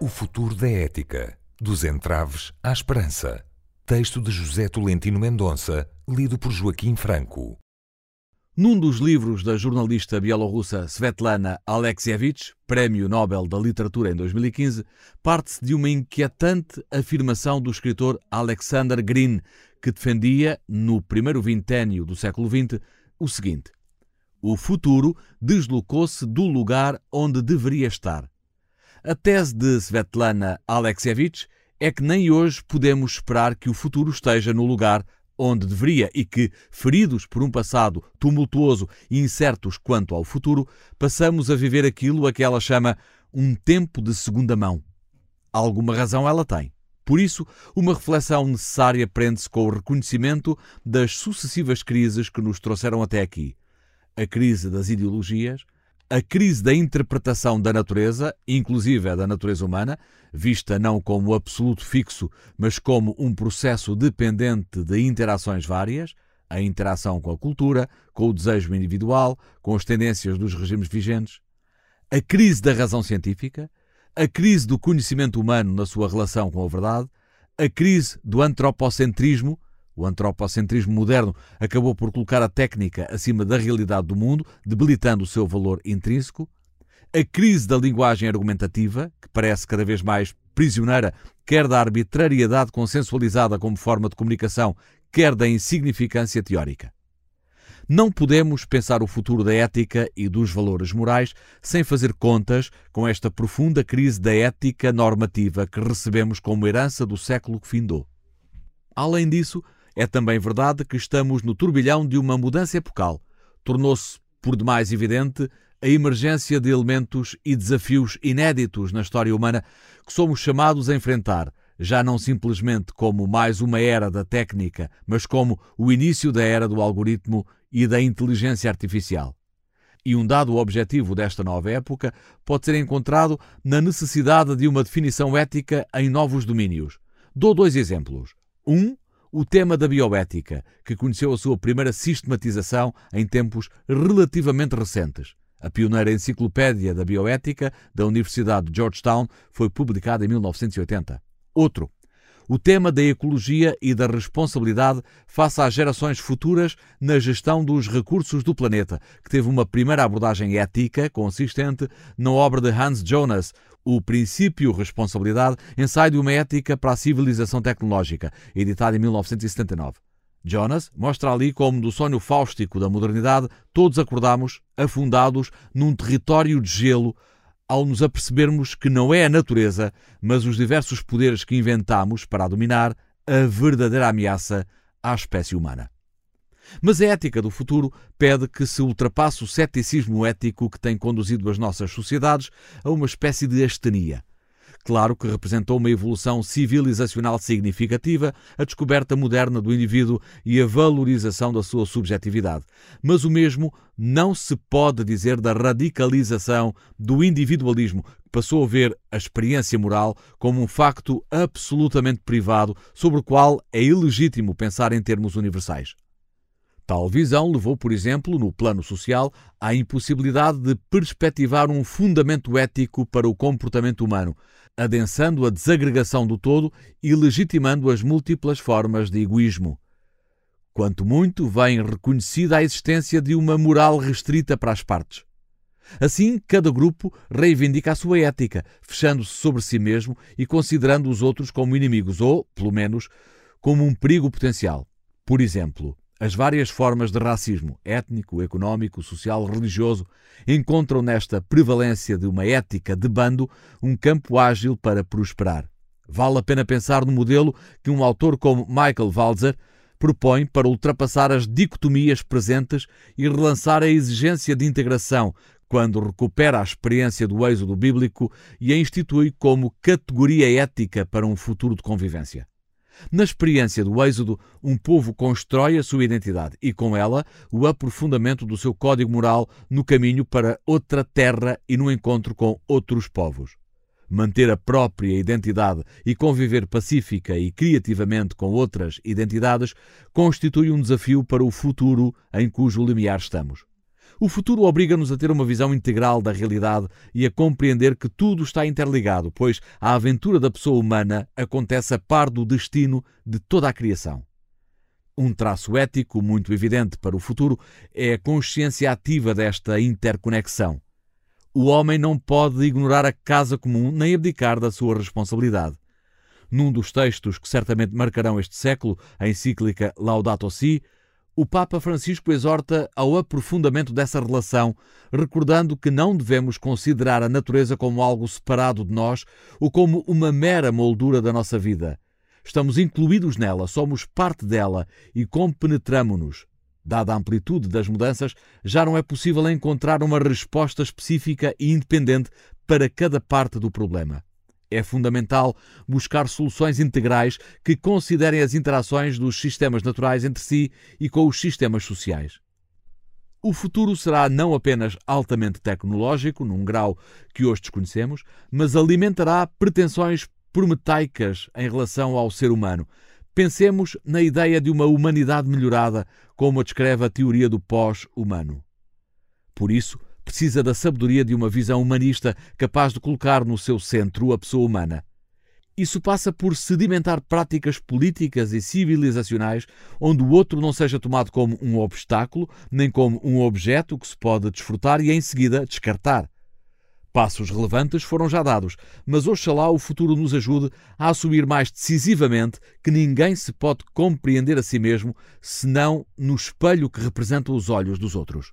O futuro da ética, dos entraves à esperança. Texto de José Tolentino Mendonça, lido por Joaquim Franco. Num dos livros da jornalista bielorrussa Svetlana Alexievich, Prémio Nobel da Literatura em 2015, parte-se de uma inquietante afirmação do escritor Alexander Green, que defendia, no primeiro vinténio do século XX, o seguinte: O futuro deslocou-se do lugar onde deveria estar. A tese de Svetlana Alexievich é que nem hoje podemos esperar que o futuro esteja no lugar onde deveria e que, feridos por um passado tumultuoso e incertos quanto ao futuro, passamos a viver aquilo a que ela chama um tempo de segunda mão. Alguma razão ela tem. Por isso, uma reflexão necessária prende-se com o reconhecimento das sucessivas crises que nos trouxeram até aqui. A crise das ideologias, a crise da interpretação da natureza, inclusive a da natureza humana, vista não como absoluto fixo, mas como um processo dependente de interações várias, a interação com a cultura, com o desejo individual, com as tendências dos regimes vigentes, a crise da razão científica, a crise do conhecimento humano na sua relação com a verdade, a crise do antropocentrismo, o antropocentrismo moderno acabou por colocar a técnica acima da realidade do mundo, debilitando o seu valor intrínseco. A crise da linguagem argumentativa, que parece cada vez mais prisioneira, quer da arbitrariedade consensualizada como forma de comunicação, quer da insignificância teórica. Não podemos pensar o futuro da ética e dos valores morais sem fazer contas com esta profunda crise da ética normativa que recebemos como herança do século que findou. Além disso, é também verdade que estamos no turbilhão de uma mudança epocal. Tornou-se, por demais evidente, a emergência de elementos e desafios inéditos na história humana que somos chamados a enfrentar, já não simplesmente como mais uma era da técnica, mas como o início da era do algoritmo e da inteligência artificial. E um dado objetivo desta nova época pode ser encontrado na necessidade de uma definição ética em novos domínios. Dou dois exemplos. Um, o tema da bioética, que conheceu a sua primeira sistematização em tempos relativamente recentes. A pioneira Enciclopédia da Bioética da Universidade de Georgetown foi publicada em 1980. Outro, o tema da ecologia e da responsabilidade face às gerações futuras na gestão dos recursos do planeta, que teve uma primeira abordagem ética consistente na obra de Hans Jonas, o Princípio Responsabilidade, ensaio de uma ética para a civilização tecnológica, editado em 1979. Jonas mostra ali como, do sonho fáustico da modernidade, todos acordamos, afundados num território de gelo, ao nos apercebermos que não é a natureza, mas os diversos poderes que inventamos para a dominar, a verdadeira ameaça à espécie humana. Mas a ética do futuro pede que se ultrapasse o ceticismo ético que tem conduzido as nossas sociedades a uma espécie de astenia. Claro que representou uma evolução civilizacional significativa, a descoberta moderna do indivíduo e a valorização da sua subjetividade. Mas o mesmo não se pode dizer da radicalização do individualismo, que passou a ver a experiência moral como um facto absolutamente privado sobre o qual é ilegítimo pensar em termos universais. Tal visão levou, por exemplo, no plano social, à impossibilidade de perspectivar um fundamento ético para o comportamento humano, adensando a desagregação do todo e legitimando as múltiplas formas de egoísmo. Quanto muito vem reconhecida a existência de uma moral restrita para as partes. Assim, cada grupo reivindica a sua ética, fechando-se sobre si mesmo e considerando os outros como inimigos ou, pelo menos, como um perigo potencial. Por exemplo, as várias formas de racismo, étnico, económico, social, religioso, encontram nesta prevalência de uma ética de bando um campo ágil para prosperar. Vale a pena pensar no modelo que um autor como Michael Walzer propõe para ultrapassar as dicotomias presentes e relançar a exigência de integração quando recupera a experiência do êxodo bíblico e a institui como categoria ética para um futuro de convivência. Na experiência do Êxodo, um povo constrói a sua identidade e, com ela, o aprofundamento do seu código moral no caminho para outra terra e no encontro com outros povos. Manter a própria identidade e conviver pacífica e criativamente com outras identidades constitui um desafio para o futuro em cujo limiar estamos. O futuro obriga-nos a ter uma visão integral da realidade e a compreender que tudo está interligado, pois a aventura da pessoa humana acontece a par do destino de toda a criação. Um traço ético muito evidente para o futuro é a consciência ativa desta interconexão. O homem não pode ignorar a casa comum nem abdicar da sua responsabilidade. Num dos textos que certamente marcarão este século, a encíclica Laudato Si, o Papa Francisco exorta ao aprofundamento dessa relação, recordando que não devemos considerar a natureza como algo separado de nós ou como uma mera moldura da nossa vida. Estamos incluídos nela, somos parte dela e compenetramo-nos. Dada a amplitude das mudanças, já não é possível encontrar uma resposta específica e independente para cada parte do problema. É fundamental buscar soluções integrais que considerem as interações dos sistemas naturais entre si e com os sistemas sociais. O futuro será não apenas altamente tecnológico, num grau que hoje desconhecemos, mas alimentará pretensões prometaicas em relação ao ser humano. Pensemos na ideia de uma humanidade melhorada, como a descreve a teoria do pós-humano. Por isso, precisa da sabedoria de uma visão humanista capaz de colocar no seu centro a pessoa humana. Isso passa por sedimentar práticas políticas e civilizacionais onde o outro não seja tomado como um obstáculo, nem como um objeto que se pode desfrutar e em seguida descartar. Passos relevantes foram já dados, mas oxalá o futuro nos ajude a assumir mais decisivamente que ninguém se pode compreender a si mesmo senão no espelho que representa os olhos dos outros.